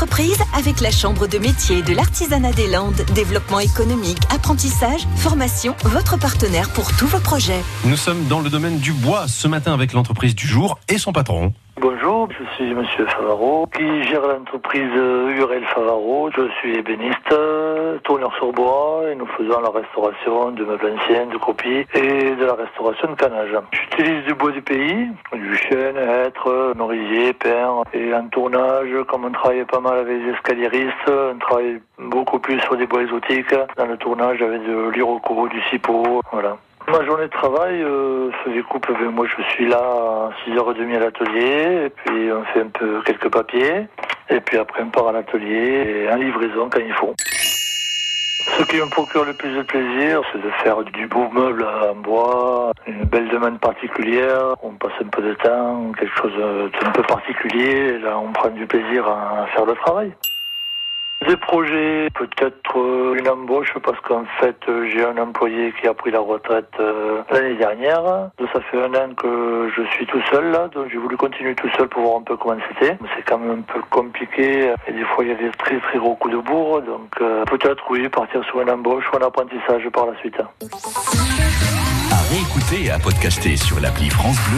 l'entreprise avec la Chambre de métier de l'artisanat des Landes. Développement économique, apprentissage, formation, votre partenaire pour tous vos projets. Nous sommes dans le domaine du bois ce matin avec l'entreprise du jour et son patron. Bonjour, je suis Monsieur Favaro qui gère l'entreprise Urel Favaro. Je suis ébéniste, tourneur sur bois et nous faisons la restauration de meubles anciens, de copies et de la restauration de canage. J'utilise du bois du pays, du chêne, hêtre, merisier, pin et en tournage, comme on travaille pas mal avec les escaliéristes, on travaille beaucoup plus sur des bois exotiques. Dans le tournage avec de l'iroko, du cipo, voilà. Ma journée de travail euh, se découpe, moi je suis là à 6h30 à l'atelier, et puis on fait un peu quelques papiers, et puis après on part à l'atelier, et en livraison quand il faut. Ce qui me procure le plus de plaisir, c'est de faire du beau meuble en bois, une belle demande particulière, on passe un peu de temps, quelque chose d'un peu particulier, et là on prend du plaisir à faire le travail. Des projets, peut-être euh, une embauche parce qu'en fait euh, j'ai un employé qui a pris la retraite euh, l'année dernière. Ça fait un an que je suis tout seul là, donc j'ai voulu continuer tout seul pour voir un peu comment c'était. C'est quand même un peu compliqué et des fois il y a des très très gros coups de bourre, donc peut-être oui partir sur une embauche ou un apprentissage par la suite. À et à podcaster sur l'appli France Bleu.